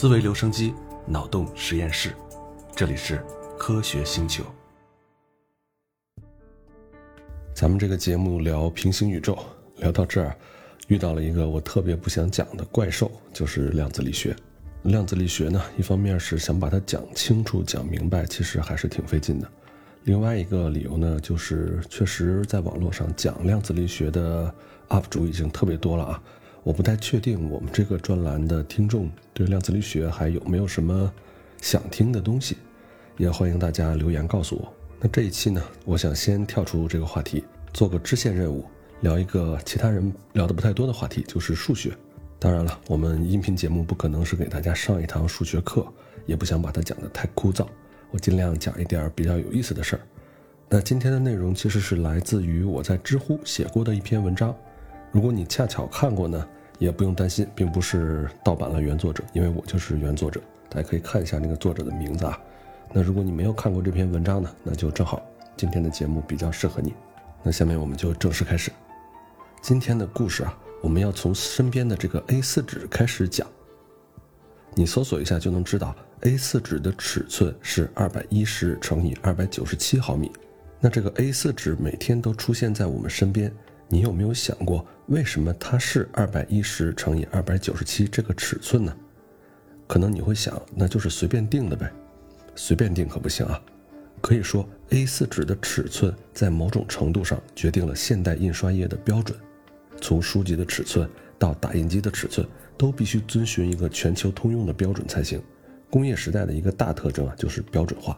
思维留声机，脑洞实验室，这里是科学星球。咱们这个节目聊平行宇宙，聊到这儿，遇到了一个我特别不想讲的怪兽，就是量子力学。量子力学呢，一方面是想把它讲清楚、讲明白，其实还是挺费劲的；另外一个理由呢，就是确实在网络上讲量子力学的 UP 主已经特别多了啊。我不太确定我们这个专栏的听众对量子力学还有没有什么想听的东西，也欢迎大家留言告诉我。那这一期呢，我想先跳出这个话题，做个支线任务，聊一个其他人聊的不太多的话题，就是数学。当然了，我们音频节目不可能是给大家上一堂数学课，也不想把它讲得太枯燥，我尽量讲一点比较有意思的事儿。那今天的内容其实是来自于我在知乎写过的一篇文章。如果你恰巧看过呢，也不用担心，并不是盗版了原作者，因为我就是原作者。大家可以看一下那个作者的名字啊。那如果你没有看过这篇文章呢，那就正好今天的节目比较适合你。那下面我们就正式开始今天的故事啊，我们要从身边的这个 A4 纸开始讲。你搜索一下就能知道，A4 纸的尺寸是二百一十乘以二百九十七毫米。那这个 A4 纸每天都出现在我们身边。你有没有想过，为什么它是二百一十乘以二百九十七这个尺寸呢？可能你会想，那就是随便定的呗。随便定可不行啊。可以说，A4 纸的尺寸在某种程度上决定了现代印刷业的标准。从书籍的尺寸到打印机的尺寸，都必须遵循一个全球通用的标准才行。工业时代的一个大特征啊，就是标准化。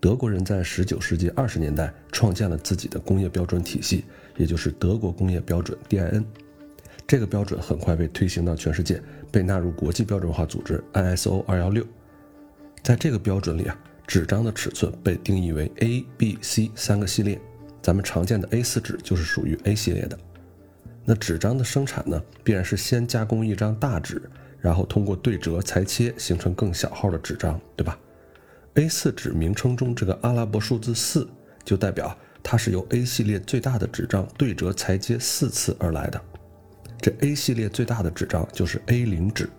德国人在十九世纪二十年代创建了自己的工业标准体系。也就是德国工业标准 DIN，这个标准很快被推行到全世界，被纳入国际标准化组织 ISO 二幺六。在这个标准里啊，纸张的尺寸被定义为 A、B、C 三个系列。咱们常见的 A4 纸就是属于 A 系列的。那纸张的生产呢，必然是先加工一张大纸，然后通过对折裁切形成更小号的纸张，对吧？A4 纸名称中这个阿拉伯数字四就代表。它是由 A 系列最大的纸张对折裁接四次而来的，这 A 系列最大的纸张就是 A 零纸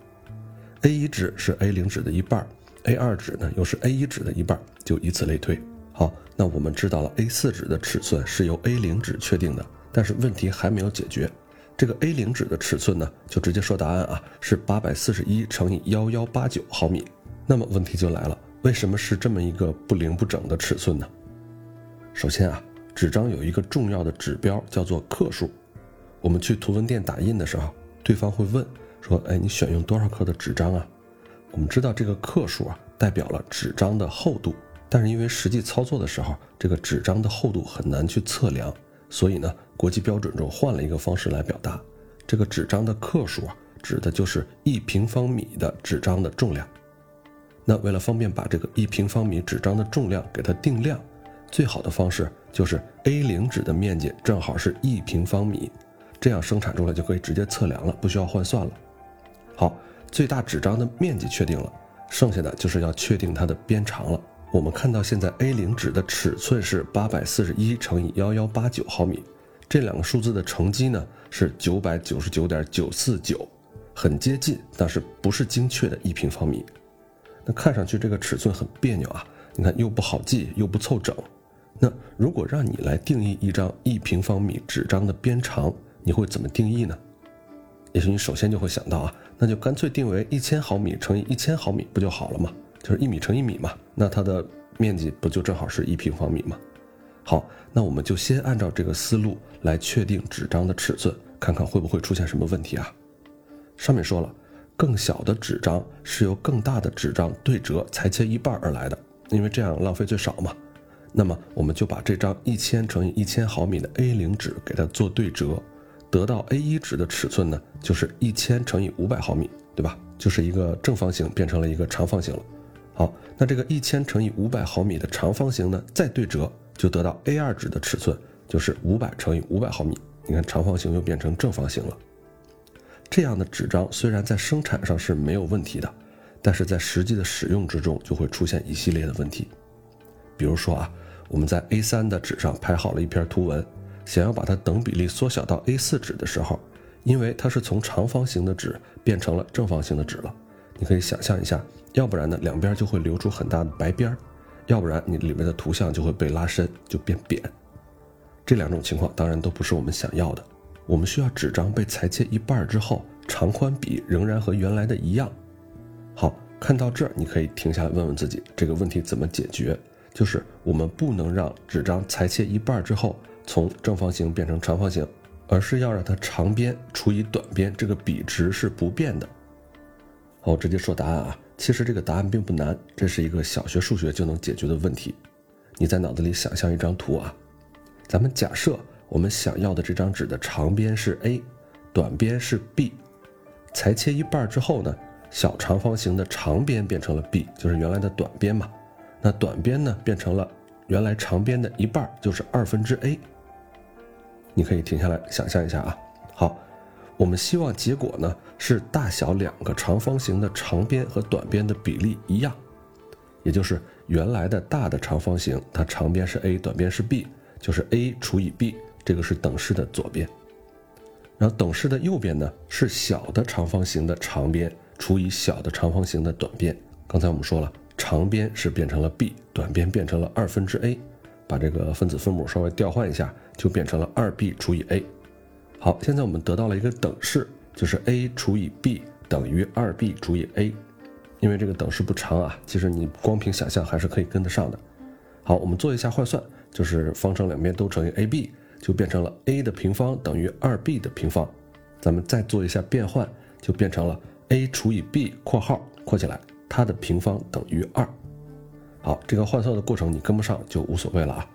，A 一纸是 A 零纸的一半，A 二纸呢又是 A 一纸的一半，就以此类推。好，那我们知道了 A 四纸的尺寸是由 A 零纸确定的，但是问题还没有解决。这个 A 零纸的尺寸呢，就直接说答案啊，是八百四十一乘以幺幺八九毫米。那么问题就来了，为什么是这么一个不零不整的尺寸呢？首先啊。纸张有一个重要的指标，叫做克数。我们去图文店打印的时候，对方会问说：“哎，你选用多少克的纸张啊？”我们知道这个克数啊，代表了纸张的厚度。但是因为实际操作的时候，这个纸张的厚度很难去测量，所以呢，国际标准中换了一个方式来表达。这个纸张的克数啊，指的就是一平方米的纸张的重量。那为了方便把这个一平方米纸张的重量给它定量。最好的方式就是 A 零纸的面积正好是一平方米，这样生产出来就可以直接测量了，不需要换算了。好，最大纸张的面积确定了，剩下的就是要确定它的边长了。我们看到现在 A 零纸的尺寸是八百四十一乘以幺幺八九毫米，这两个数字的乘积呢是九百九十九点九四九，很接近，但是不是精确的一平方米。那看上去这个尺寸很别扭啊，你看又不好记，又不凑整。那如果让你来定义一张一平方米纸张的边长，你会怎么定义呢？也许你首先就会想到啊，那就干脆定为一千毫米乘以一千毫米不就好了吗？就是一米乘一米嘛，那它的面积不就正好是一平方米吗？好，那我们就先按照这个思路来确定纸张的尺寸，看看会不会出现什么问题啊？上面说了，更小的纸张是由更大的纸张对折裁切一半而来的，因为这样浪费最少嘛。那么我们就把这张一千乘以一千毫米的 A 零纸给它做对折，得到 A 一纸的尺寸呢，就是一千乘以五百毫米，对吧？就是一个正方形变成了一个长方形了。好，那这个一千乘以五百毫米的长方形呢，再对折就得到 A 二纸的尺寸，就是五百乘以五百毫米。你看长方形又变成正方形了。这样的纸张虽然在生产上是没有问题的，但是在实际的使用之中就会出现一系列的问题。比如说啊，我们在 A3 的纸上排好了一篇图文，想要把它等比例缩小到 A4 纸的时候，因为它是从长方形的纸变成了正方形的纸了，你可以想象一下，要不然呢，两边就会留出很大的白边儿，要不然你里面的图像就会被拉伸，就变扁。这两种情况当然都不是我们想要的。我们需要纸张被裁切一半之后，长宽比仍然和原来的一样。好，看到这儿，你可以停下来问问自己，这个问题怎么解决？就是我们不能让纸张裁切一半之后从正方形变成长方形，而是要让它长边除以短边这个比值是不变的。好，我直接说答案啊。其实这个答案并不难，这是一个小学数学就能解决的问题。你在脑子里想象一张图啊，咱们假设。我们想要的这张纸的长边是 a，短边是 b，裁切一半之后呢，小长方形的长边变成了 b，就是原来的短边嘛。那短边呢变成了原来长边的一半，就是二分之 a。你可以停下来想象一下啊。好，我们希望结果呢是大小两个长方形的长边和短边的比例一样，也就是原来的大的长方形，它长边是 a，短边是 b，就是 a 除以 b。这个是等式的左边，然后等式的右边呢是小的长方形的长边除以小的长方形的短边。刚才我们说了，长边是变成了 b，短边变成了二分之 a，把这个分子分母稍微调换一下，就变成了二 b 除以 a。好，现在我们得到了一个等式，就是 a 除以 b 等于二 b 除以 a。因为这个等式不长啊，其实你光凭想象还是可以跟得上的。好，我们做一下换算，就是方程两边都乘以 ab。就变成了 a 的平方等于二 b 的平方，咱们再做一下变换，就变成了 a 除以 b（ 括号括起来）它的平方等于二。好，这个换算的过程你跟不上就无所谓了啊。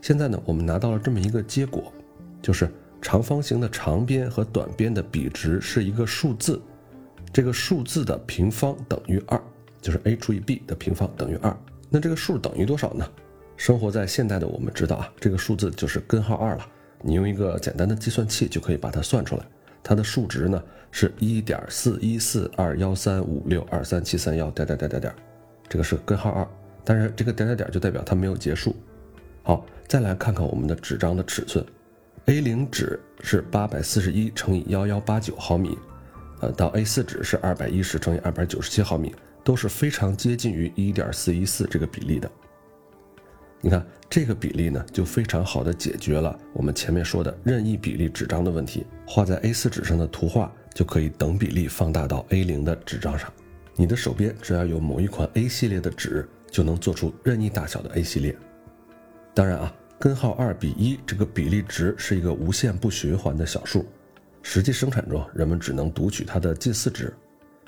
现在呢，我们拿到了这么一个结果，就是长方形的长边和短边的比值是一个数字，这个数字的平方等于二，就是 a 除以 b 的平方等于二。那这个数等于多少呢？生活在现代的我们知道啊，这个数字就是根号二了。你用一个简单的计算器就可以把它算出来。它的数值呢是一点四一四二幺三五六二三七三幺点点点点点，这个是根号二。但是这个点点点就代表它没有结束。好，再来看看我们的纸张的尺寸，A 零纸是八百四十一乘以幺幺八九毫米，呃，到 A 四纸是二百一十乘以二百九十七毫米，都是非常接近于一点四一四这个比例的。你看这个比例呢，就非常好的解决了我们前面说的任意比例纸张的问题。画在 A4 纸上的图画就可以等比例放大到 A0 的纸张上。你的手边只要有某一款 A 系列的纸，就能做出任意大小的 A 系列。当然啊，根号二比一这个比例值是一个无限不循环的小数，实际生产中人们只能读取它的近似值。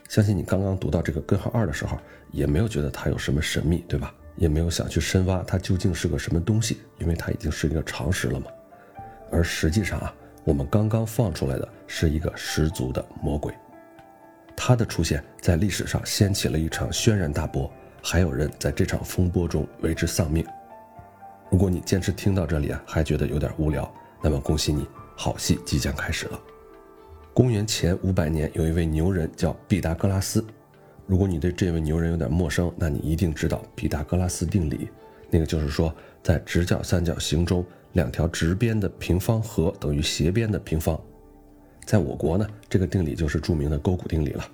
相信你刚刚读到这个根号二的时候，也没有觉得它有什么神秘，对吧？也没有想去深挖它究竟是个什么东西，因为它已经是一个常识了嘛。而实际上啊，我们刚刚放出来的是一个十足的魔鬼，它的出现在历史上掀起了一场轩然大波，还有人在这场风波中为之丧命。如果你坚持听到这里啊，还觉得有点无聊，那么恭喜你，好戏即将开始了。公元前五百年，有一位牛人叫毕达哥拉斯。如果你对这位牛人有点陌生，那你一定知道毕达哥拉斯定理。那个就是说，在直角三角形中，两条直边的平方和等于斜边的平方。在我国呢，这个定理就是著名的勾股定理了。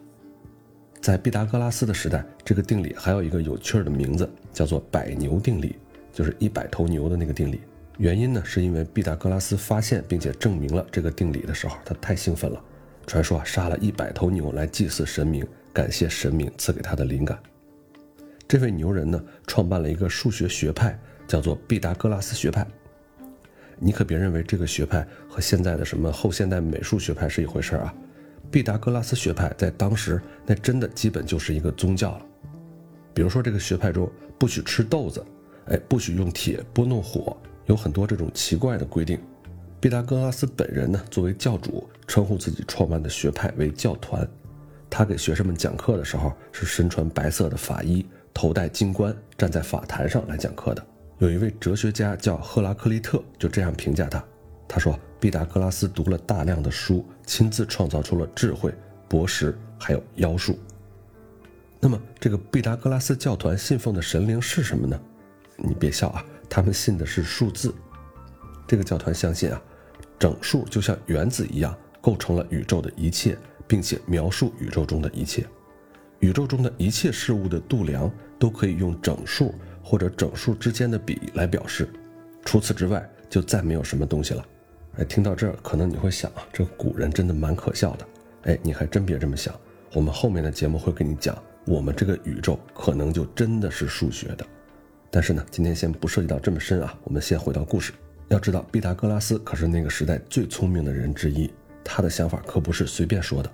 在毕达哥拉斯的时代，这个定理还有一个有趣的名字，叫做百牛定理，就是一百头牛的那个定理。原因呢，是因为毕达哥拉斯发现并且证明了这个定理的时候，他太兴奋了，传说啊，杀了一百头牛来祭祀神明。感谢神明赐给他的灵感。这位牛人呢，创办了一个数学学派，叫做毕达哥拉斯学派。你可别认为这个学派和现在的什么后现代美术学派是一回事啊！毕达哥拉斯学派在当时那真的基本就是一个宗教了。比如说，这个学派中不许吃豆子，哎，不许用铁拨弄火，有很多这种奇怪的规定。毕达哥拉斯本人呢，作为教主，称呼自己创办的学派为教团。他给学生们讲课的时候是身穿白色的法衣，头戴金冠，站在法坛上来讲课的。有一位哲学家叫赫拉克利特，就这样评价他：他说，毕达哥拉斯读了大量的书，亲自创造出了智慧、博识，还有妖术。那么，这个毕达哥拉斯教团信奉的神灵是什么呢？你别笑啊，他们信的是数字。这个教团相信啊，整数就像原子一样，构成了宇宙的一切。并且描述宇宙中的一切，宇宙中的一切事物的度量都可以用整数或者整数之间的比来表示，除此之外就再没有什么东西了。哎，听到这儿，可能你会想啊，这古人真的蛮可笑的。哎，你还真别这么想，我们后面的节目会跟你讲，我们这个宇宙可能就真的是数学的。但是呢，今天先不涉及到这么深啊，我们先回到故事。要知道，毕达哥拉斯可是那个时代最聪明的人之一，他的想法可不是随便说的。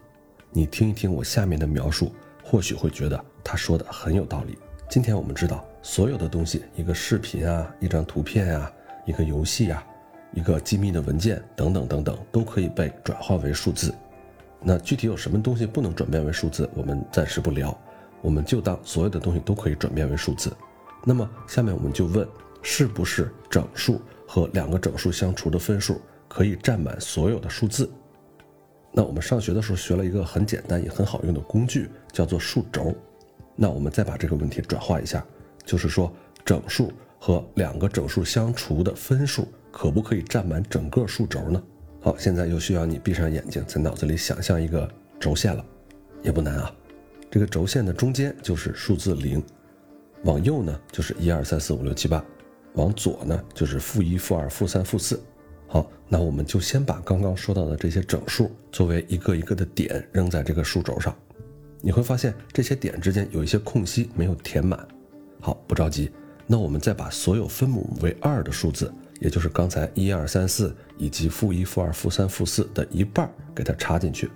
你听一听我下面的描述，或许会觉得他说的很有道理。今天我们知道，所有的东西，一个视频啊，一张图片啊，一个游戏啊。一个机密的文件等等等等，都可以被转化为数字。那具体有什么东西不能转变为数字，我们暂时不聊，我们就当所有的东西都可以转变为数字。那么下面我们就问，是不是整数和两个整数相除的分数可以占满所有的数字？那我们上学的时候学了一个很简单也很好用的工具，叫做数轴。那我们再把这个问题转化一下，就是说整数和两个整数相除的分数。可不可以占满整个数轴呢？好，现在又需要你闭上眼睛，在脑子里想象一个轴线了，也不难啊。这个轴线的中间就是数字零，往右呢就是一二三四五六七八，往左呢就是负一、负二、负三、负四。好，那我们就先把刚刚说到的这些整数作为一个一个的点扔在这个数轴上，你会发现这些点之间有一些空隙没有填满。好，不着急，那我们再把所有分母为二的数字。也就是刚才一二三四以及负一、负二、负三、负四的一半给它插进去，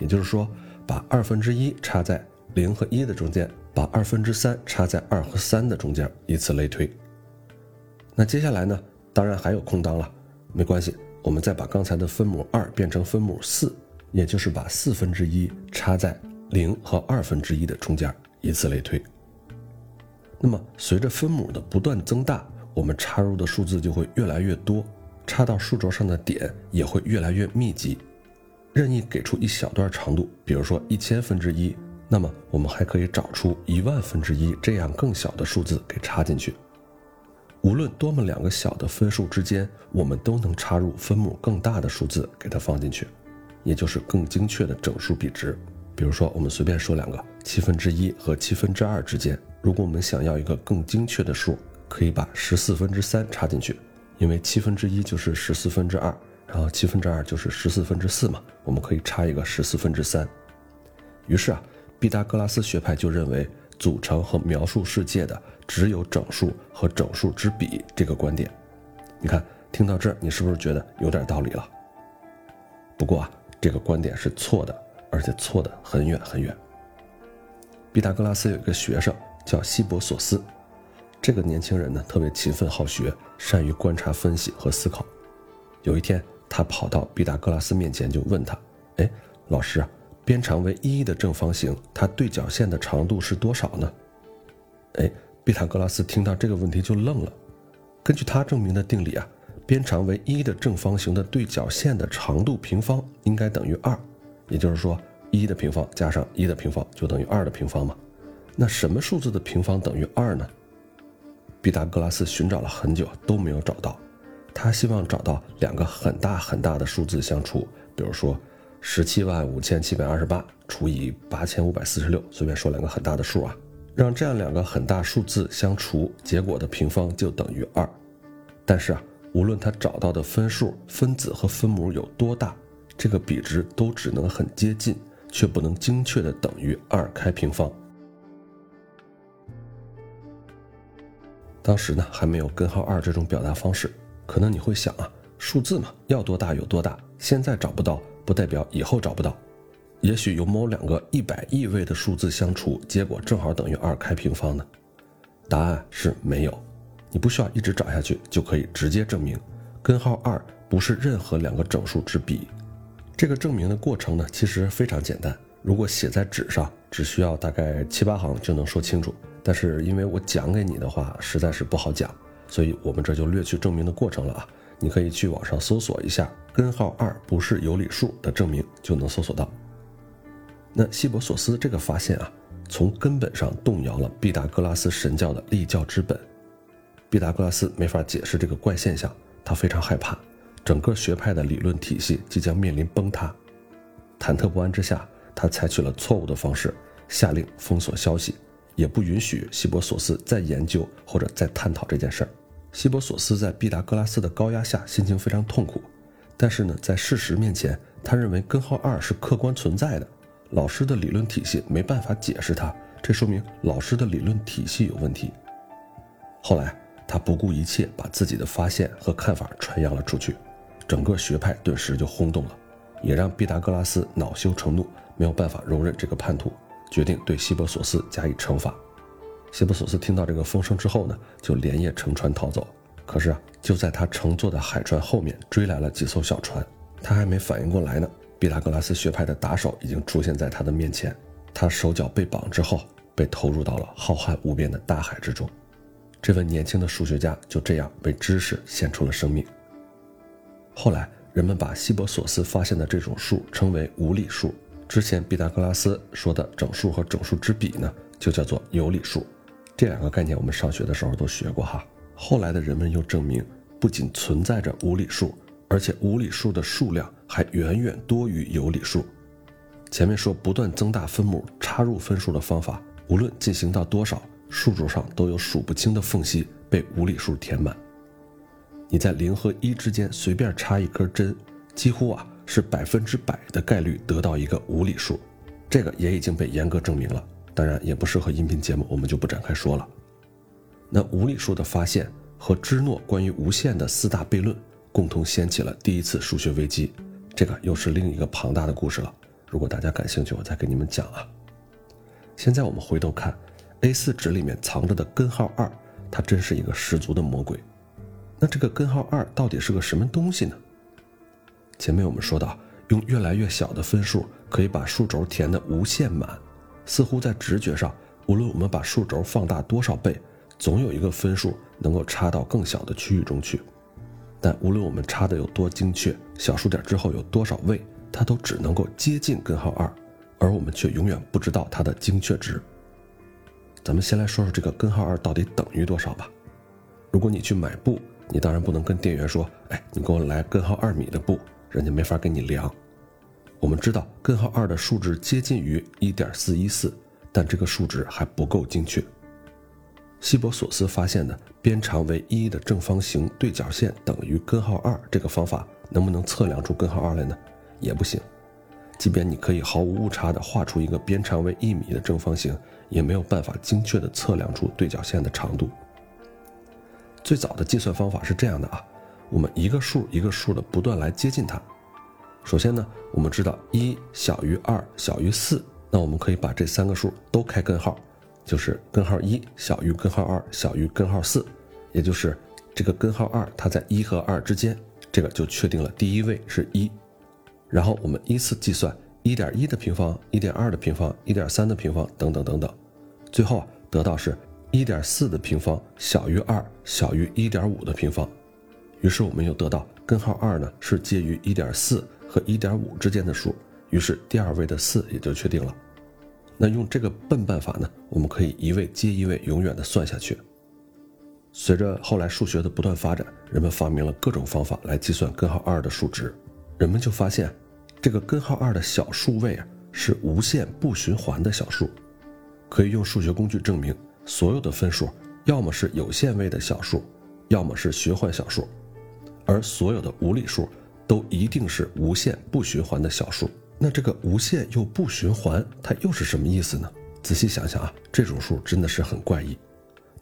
也就是说，把二分之一插在零和一的中间，把二分之三插在二和三的中间，以此类推。那接下来呢？当然还有空当了，没关系，我们再把刚才的分母二变成分母四，也就是把四分之一插在零和二分之一的中间，以此类推。那么随着分母的不断增大。我们插入的数字就会越来越多，插到数轴上的点也会越来越密集。任意给出一小段长度，比如说一千分之一，那么我们还可以找出一万分之一这样更小的数字给插进去。无论多么两个小的分数之间，我们都能插入分母更大的数字给它放进去，也就是更精确的整数比值。比如说，我们随便说两个七分之一和七分之二之间，如果我们想要一个更精确的数。可以把十四分之三插进去，因为七分之一就是十四分之二，然后七分之二就是十四分之四嘛，我们可以插一个十四分之三。于是啊，毕达哥拉斯学派就认为，组成和描述世界的只有整数和整数之比这个观点。你看，听到这儿，你是不是觉得有点道理了？不过啊，这个观点是错的，而且错的很远很远。毕达哥拉斯有一个学生叫希伯索斯。这个年轻人呢，特别勤奋好学，善于观察、分析和思考。有一天，他跑到毕达哥拉斯面前，就问他：“哎，老师啊，边长为一的正方形，它对角线的长度是多少呢？”哎，毕达哥拉斯听到这个问题就愣了。根据他证明的定理啊，边长为一的正方形的对角线的长度平方应该等于二，也就是说，一的平方加上一的平方就等于二的平方嘛。那什么数字的平方等于二呢？毕达哥拉斯寻找了很久都没有找到，他希望找到两个很大很大的数字相除，比如说十七万五千七百二十八除以八千五百四十六，随便说两个很大的数啊，让这样两个很大数字相除，结果的平方就等于二。但是啊，无论他找到的分数、分子和分母有多大，这个比值都只能很接近，却不能精确的等于二开平方。当时呢还没有根号二这种表达方式，可能你会想啊，数字嘛要多大有多大，现在找不到不代表以后找不到，也许有某两个一百亿位的数字相除，结果正好等于二开平方呢？答案是没有，你不需要一直找下去就可以直接证明，根号二不是任何两个整数之比。这个证明的过程呢其实非常简单，如果写在纸上，只需要大概七八行就能说清楚。但是因为我讲给你的话实在是不好讲，所以我们这就略去证明的过程了啊。你可以去网上搜索一下根号二不是有理数的证明，就能搜索到。那希伯索斯这个发现啊，从根本上动摇了毕达哥拉斯神教的立教之本。毕达哥拉斯没法解释这个怪现象，他非常害怕，整个学派的理论体系即将面临崩塌。忐忑不安之下，他采取了错误的方式。下令封锁消息，也不允许希伯索斯再研究或者再探讨这件事儿。希伯索斯在毕达哥拉斯的高压下，心情非常痛苦。但是呢，在事实面前，他认为根号二是客观存在的，老师的理论体系没办法解释他，这说明老师的理论体系有问题。后来，他不顾一切把自己的发现和看法传扬了出去，整个学派顿时就轰动了，也让毕达哥拉斯恼羞成怒，没有办法容忍这个叛徒，决定对希伯索斯加以惩罚。希伯索斯听到这个风声之后呢，就连夜乘船逃走。可是啊，就在他乘坐的海船后面追来了几艘小船，他还没反应过来呢，毕达哥拉斯学派的打手已经出现在他的面前。他手脚被绑之后，被投入到了浩瀚无边的大海之中。这位年轻的数学家就这样为知识献出了生命。后来，人们把希伯索斯发现的这种数称为无理数。之前毕达哥拉斯说的整数和整数之比呢，就叫做有理数。这两个概念我们上学的时候都学过哈。后来的人们又证明，不仅存在着无理数，而且无理数的数量还远远多于有理数。前面说不断增大分母插入分数的方法，无论进行到多少，数轴上都有数不清的缝隙被无理数填满。你在零和一之间随便插一根针，几乎啊是百分之百的概率得到一个无理数。这个也已经被严格证明了，当然也不适合音频节目，我们就不展开说了。那无理数的发现和芝诺关于无限的四大悖论共同掀起了第一次数学危机，这个又是另一个庞大的故事了。如果大家感兴趣，我再给你们讲啊。现在我们回头看，A4 纸里面藏着的根号二，它真是一个十足的魔鬼。那这个根号二到底是个什么东西呢？前面我们说到，用越来越小的分数可以把数轴填得无限满，似乎在直觉上，无论我们把数轴放大多少倍。总有一个分数能够插到更小的区域中去，但无论我们插的有多精确，小数点之后有多少位，它都只能够接近根号二，而我们却永远不知道它的精确值。咱们先来说说这个根号二到底等于多少吧。如果你去买布，你当然不能跟店员说：“哎，你给我来根号二米的布”，人家没法给你量。我们知道根号二的数值接近于一点四一四，但这个数值还不够精确。希伯索斯发现的边长为一的正方形对角线等于根号二这个方法，能不能测量出根号二来呢？也不行。即便你可以毫无误差地画出一个边长为一米的正方形，也没有办法精确地测量出对角线的长度。最早的计算方法是这样的啊，我们一个数一个数的不断来接近它。首先呢，我们知道一小于二小于四，那我们可以把这三个数都开根号。就是根号一小于根号二小于根号四，也就是这个根号二它在一和二之间，这个就确定了第一位是一。然后我们依次计算一点一的平方、一点二的平方、一点三的平方等等等等，最后啊得到是一点四的平方小于二小于一点五的平方。于是我们又得到根号二呢是介于一点四和一点五之间的数，于是第二位的四也就确定了。那用这个笨办法呢？我们可以一位接一位，永远的算下去。随着后来数学的不断发展，人们发明了各种方法来计算根号二的数值。人们就发现，这个根号二的小数位啊是无限不循环的小数，可以用数学工具证明，所有的分数要么是有限位的小数，要么是循环小数，而所有的无理数都一定是无限不循环的小数。那这个无限又不循环，它又是什么意思呢？仔细想想啊，这种数真的是很怪异。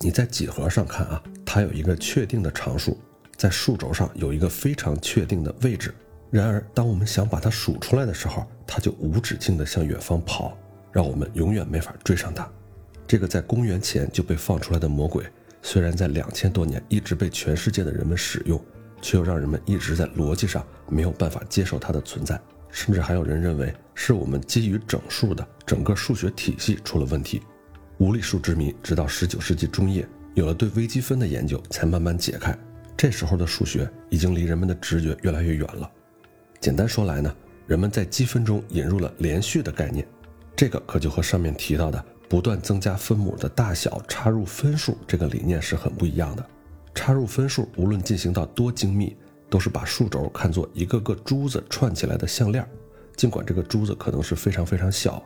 你在几何上看啊，它有一个确定的常数，在数轴上有一个非常确定的位置。然而，当我们想把它数出来的时候，它就无止境地向远方跑，让我们永远没法追上它。这个在公元前就被放出来的魔鬼，虽然在两千多年一直被全世界的人们使用，却又让人们一直在逻辑上没有办法接受它的存在。甚至还有人认为是我们基于整数的整个数学体系出了问题。无理数之谜，直到十九世纪中叶有了对微积分的研究，才慢慢解开。这时候的数学已经离人们的直觉越来越远了。简单说来呢，人们在积分中引入了连续的概念，这个可就和上面提到的不断增加分母的大小插入分数这个理念是很不一样的。插入分数无论进行到多精密。都是把数轴看作一个个珠子串起来的项链，尽管这个珠子可能是非常非常小，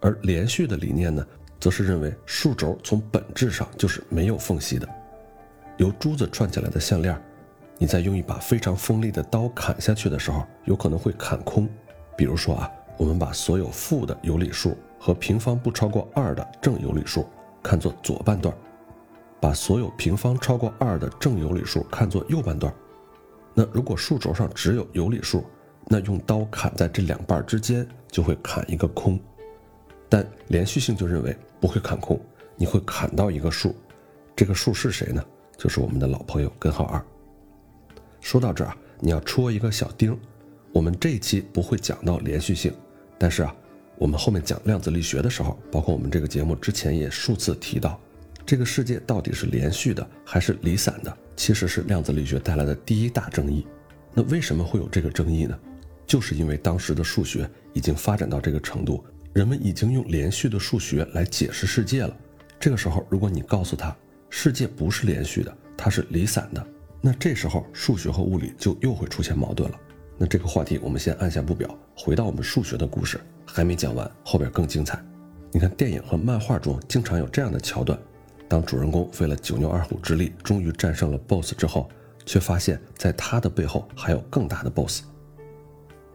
而连续的理念呢，则是认为数轴从本质上就是没有缝隙的。由珠子串起来的项链，你在用一把非常锋利的刀砍下去的时候，有可能会砍空。比如说啊，我们把所有负的有理数和平方不超过二的正有理数看作左半段，把所有平方超过二的正有理数看作右半段。那如果数轴上只有有理数，那用刀砍在这两半之间就会砍一个空。但连续性就认为不会砍空，你会砍到一个数，这个数是谁呢？就是我们的老朋友根号二。说到这儿啊，你要戳一个小钉。我们这一期不会讲到连续性，但是啊，我们后面讲量子力学的时候，包括我们这个节目之前也数次提到，这个世界到底是连续的还是离散的，其实是量子力学带来的第一大争议。那为什么会有这个争议呢？就是因为当时的数学已经发展到这个程度，人们已经用连续的数学来解释世界了。这个时候，如果你告诉他，世界不是连续的，它是离散的。那这时候数学和物理就又会出现矛盾了。那这个话题我们先按下不表，回到我们数学的故事，还没讲完，后边更精彩。你看电影和漫画中经常有这样的桥段：当主人公费了九牛二虎之力，终于战胜了 BOSS 之后，却发现在他的背后还有更大的 BOSS。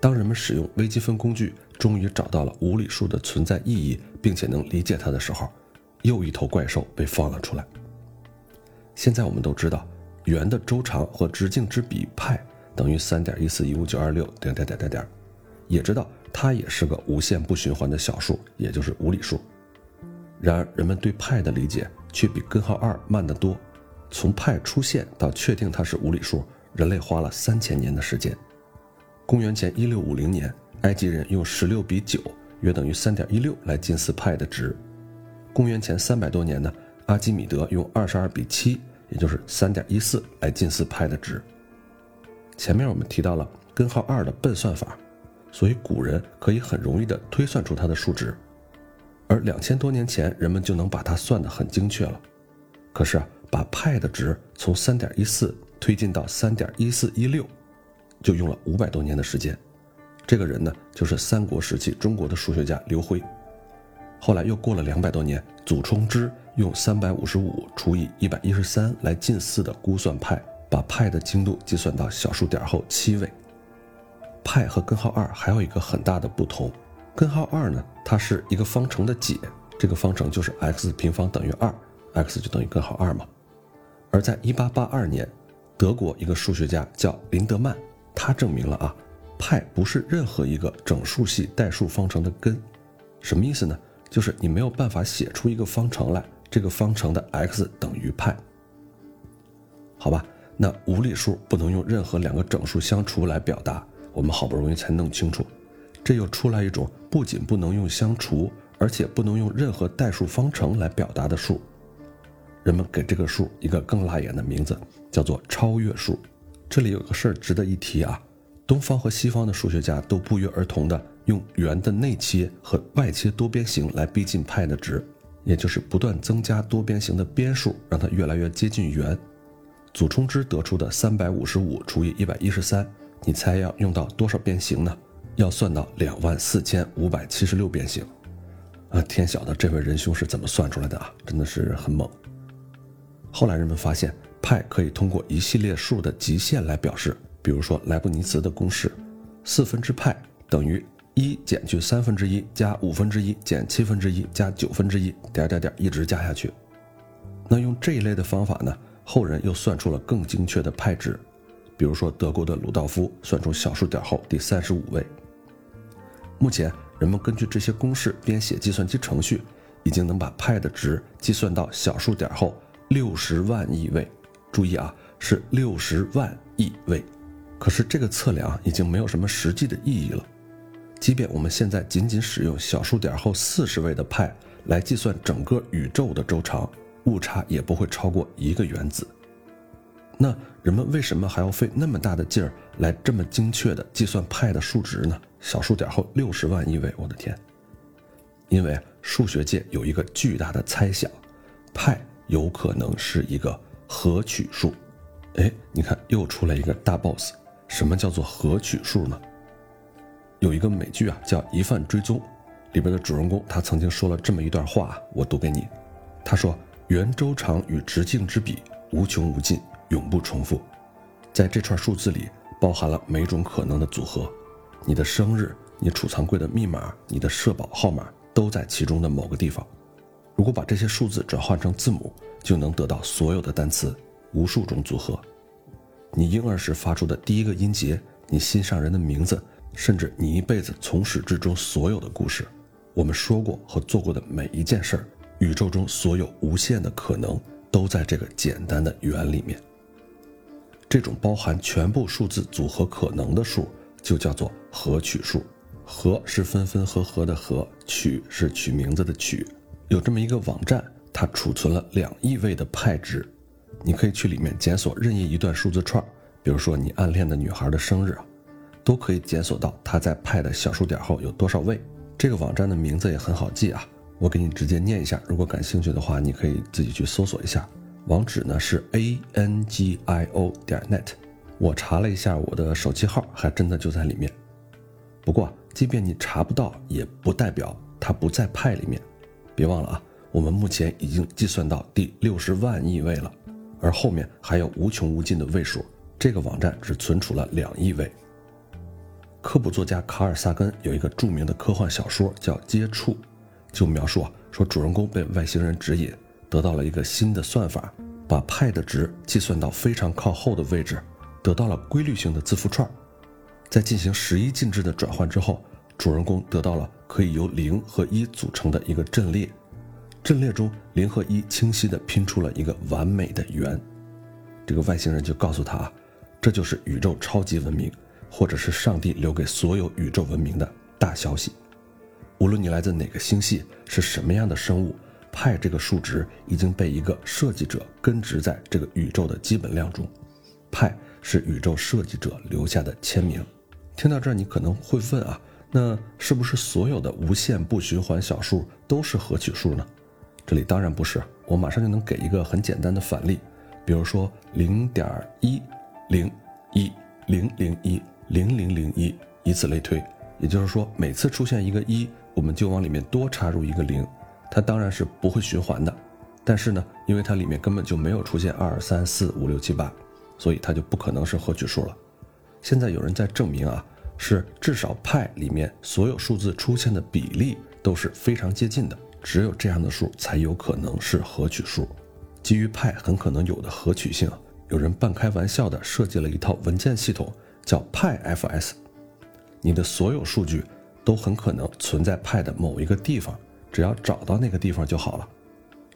当人们使用微积分工具，终于找到了无理数的存在意义，并且能理解它的时候，又一头怪兽被放了出来。现在我们都知道，圆的周长和直径之比派等于三点一四一五九二六点点点点点，也知道它也是个无限不循环的小数，也就是无理数。然而，人们对派的理解却比根号二慢得多。从派出现到确定它是无理数，人类花了三千年的时间。公元前一六五零年，埃及人用十六比九，约等于三点一六来近似派的值。公元前三百多年呢？阿基米德用二十二比七，也就是三点一四来近似派的值。前面我们提到了根号二的笨算法，所以古人可以很容易的推算出它的数值，而两千多年前人们就能把它算得很精确了。可是，把派的值从三点一四推进到三点一四一六，就用了五百多年的时间。这个人呢，就是三国时期中国的数学家刘辉。后来又过了两百多年，祖冲之用三百五十五除以一百一十三来近似的估算派，把派的精度计算到小数点后七位。派和根号二还有一个很大的不同，根号二呢，它是一个方程的解，这个方程就是 x 平方等于二，x 就等于根号二嘛。而在一八八二年，德国一个数学家叫林德曼，他证明了啊，派不是任何一个整数系代数方程的根，什么意思呢？就是你没有办法写出一个方程来，这个方程的 x 等于派。好吧，那无理数不能用任何两个整数相除来表达，我们好不容易才弄清楚，这又出来一种不仅不能用相除，而且不能用任何代数方程来表达的数。人们给这个数一个更辣眼的名字，叫做超越数。这里有个事儿值得一提啊，东方和西方的数学家都不约而同的。用圆的内切和外切多边形来逼近派的值，也就是不断增加多边形的边数，让它越来越接近圆。祖冲之得出的三百五十五除以一百一十三，你猜要用到多少边形呢？要算到两万四千五百七十六变形。啊，天晓得这位仁兄是怎么算出来的啊？真的是很猛。后来人们发现派可以通过一系列数的极限来表示，比如说莱布尼茨的公式，四分之派等于。一减去三分之一加五分之一减七分之一加九分之一，点点点一直加下去。那用这一类的方法呢？后人又算出了更精确的派值，比如说德国的鲁道夫算出小数点后第三十五位。目前人们根据这些公式编写计算机程序，已经能把派的值计算到小数点后六十万亿位。注意啊，是六十万亿位。可是这个测量已经没有什么实际的意义了。即便我们现在仅仅使用小数点后四十位的派来计算整个宇宙的周长，误差也不会超过一个原子。那人们为什么还要费那么大的劲儿来这么精确的计算派的数值呢？小数点后六十万亿位，我的天！因为数学界有一个巨大的猜想，派有可能是一个合取数。哎，你看又出来一个大 boss，什么叫做合取数呢？有一个美剧啊，叫《疑犯追踪》，里边的主人公他曾经说了这么一段话，我读给你。他说：“圆周长与直径之比，无穷无尽，永不重复。在这串数字里，包含了每种可能的组合。你的生日、你储藏柜的密码、你的社保号码，都在其中的某个地方。如果把这些数字转换成字母，就能得到所有的单词，无数种组合。你婴儿时发出的第一个音节，你心上人的名字。”甚至你一辈子从始至终所有的故事，我们说过和做过的每一件事儿，宇宙中所有无限的可能都在这个简单的圆里面。这种包含全部数字组合可能的数，就叫做合取数。合是分分合合的合，取是取名字的取。有这么一个网站，它储存了两亿位的派值，你可以去里面检索任意一段数字串，比如说你暗恋的女孩的生日啊。都可以检索到她在派的小数点后有多少位。这个网站的名字也很好记啊，我给你直接念一下。如果感兴趣的话，你可以自己去搜索一下。网址呢是 a n g i o 点 net。我查了一下我的手机号，还真的就在里面。不过，即便你查不到，也不代表它不在派里面。别忘了啊，我们目前已经计算到第六十万亿位了，而后面还有无穷无尽的位数。这个网站只存储了两亿位。科普作家卡尔萨根有一个著名的科幻小说叫《接触》，就描述啊，说主人公被外星人指引，得到了一个新的算法，把派的值计算到非常靠后的位置，得到了规律性的字符串，在进行十一进制的转换之后，主人公得到了可以由零和一组成的一个阵列，阵列中零和一清晰地拼出了一个完美的圆，这个外星人就告诉他啊，这就是宇宙超级文明。或者是上帝留给所有宇宙文明的大消息，无论你来自哪个星系，是什么样的生物，派这个数值已经被一个设计者根植在这个宇宙的基本量中，派是宇宙设计者留下的签名。听到这儿，你可能会问啊，那是不是所有的无限不循环小数都是合取数呢？这里当然不是，我马上就能给一个很简单的反例，比如说零点一零一零零一。零零零一，以此类推，也就是说，每次出现一个一，我们就往里面多插入一个零，它当然是不会循环的。但是呢，因为它里面根本就没有出现二三四五六七八，所以它就不可能是合取数了。现在有人在证明啊，是至少派里面所有数字出现的比例都是非常接近的，只有这样的数才有可能是合取数。基于派很可能有的合取性，有人半开玩笑的设计了一套文件系统。叫派 FS，你的所有数据都很可能存在派的某一个地方，只要找到那个地方就好了。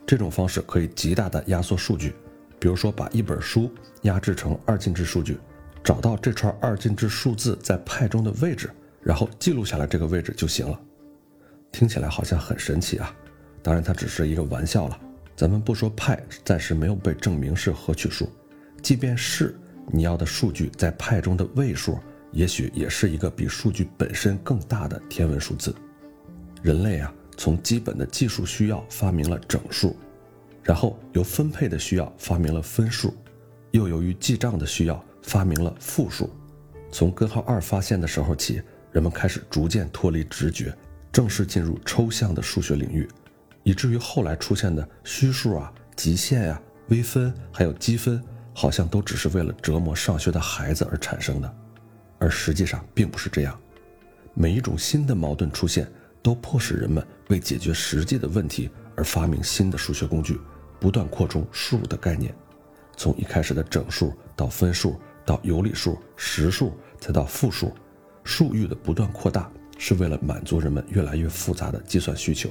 这种方式可以极大的压缩数据，比如说把一本书压制成二进制数据，找到这串二进制数字在派中的位置，然后记录下来这个位置就行了。听起来好像很神奇啊，当然它只是一个玩笑了。咱们不说派暂时没有被证明是合取数，即便是。你要的数据在派中的位数，也许也是一个比数据本身更大的天文数字。人类啊，从基本的技术需要发明了整数，然后由分配的需要发明了分数，又由于记账的需要发明了复数。从根号二发现的时候起，人们开始逐渐脱离直觉，正式进入抽象的数学领域，以至于后来出现的虚数啊、极限呀、微分还有积分。好像都只是为了折磨上学的孩子而产生的，而实际上并不是这样。每一种新的矛盾出现，都迫使人们为解决实际的问题而发明新的数学工具，不断扩充数的概念。从一开始的整数到分数，到有理数、实数，再到复数，数域的不断扩大，是为了满足人们越来越复杂的计算需求。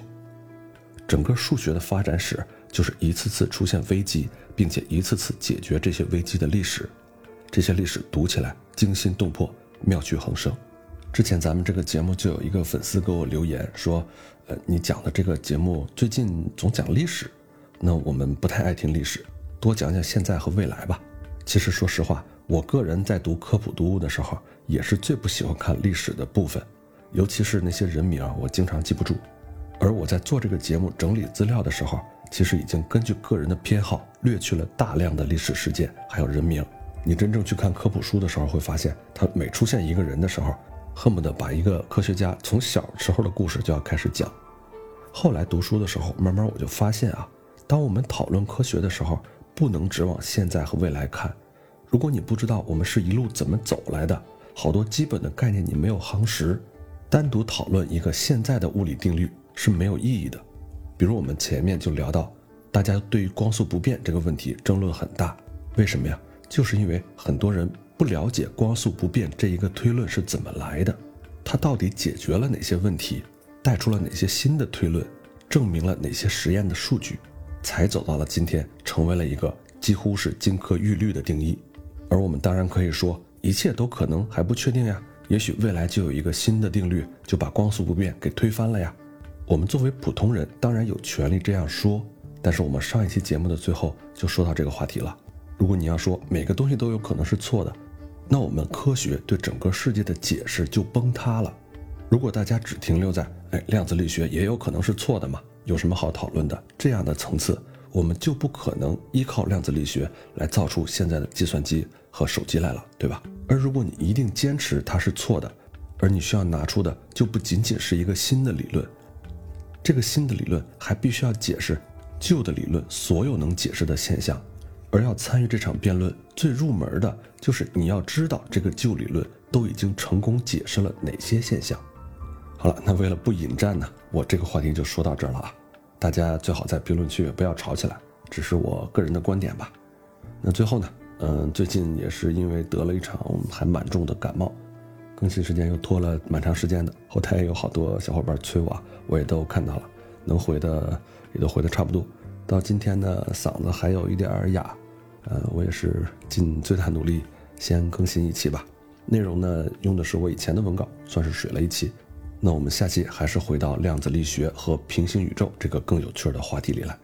整个数学的发展史。就是一次次出现危机，并且一次次解决这些危机的历史，这些历史读起来惊心动魄、妙趣横生。之前咱们这个节目就有一个粉丝给我留言说：“呃，你讲的这个节目最近总讲历史，那我们不太爱听历史，多讲讲现在和未来吧。”其实说实话，我个人在读科普读物的时候，也是最不喜欢看历史的部分，尤其是那些人名，我经常记不住。而我在做这个节目整理资料的时候，其实已经根据个人的偏好略去了大量的历史事件，还有人名。你真正去看科普书的时候，会发现他每出现一个人的时候，恨不得把一个科学家从小时候的故事就要开始讲。后来读书的时候，慢慢我就发现啊，当我们讨论科学的时候，不能只往现在和未来看。如果你不知道我们是一路怎么走来的，好多基本的概念你没有夯实，单独讨论一个现在的物理定律是没有意义的。比如我们前面就聊到，大家对于光速不变这个问题争论很大，为什么呀？就是因为很多人不了解光速不变这一个推论是怎么来的，它到底解决了哪些问题，带出了哪些新的推论，证明了哪些实验的数据，才走到了今天，成为了一个几乎是金科玉律的定义。而我们当然可以说，一切都可能还不确定呀，也许未来就有一个新的定律，就把光速不变给推翻了呀。我们作为普通人，当然有权利这样说。但是我们上一期节目的最后就说到这个话题了。如果你要说每个东西都有可能是错的，那我们科学对整个世界的解释就崩塌了。如果大家只停留在哎量子力学也有可能是错的嘛，有什么好讨论的这样的层次，我们就不可能依靠量子力学来造出现在的计算机和手机来了，对吧？而如果你一定坚持它是错的，而你需要拿出的就不仅仅是一个新的理论，这个新的理论还必须要解释旧的理论所有能解释的现象。而要参与这场辩论，最入门的就是你要知道这个旧理论都已经成功解释了哪些现象。好了，那为了不引战呢，我这个话题就说到这儿了啊。大家最好在评论区不要吵起来，只是我个人的观点吧。那最后呢，嗯，最近也是因为得了一场还蛮重的感冒，更新时间又拖了蛮长时间的。后台也有好多小伙伴催我，我也都看到了，能回的也都回的差不多。到今天呢，嗓子还有一点哑，呃，我也是尽最大努力先更新一期吧。内容呢用的是我以前的文稿，算是水了一期。那我们下期还是回到量子力学和平行宇宙这个更有趣的话题里来。